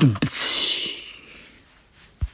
지금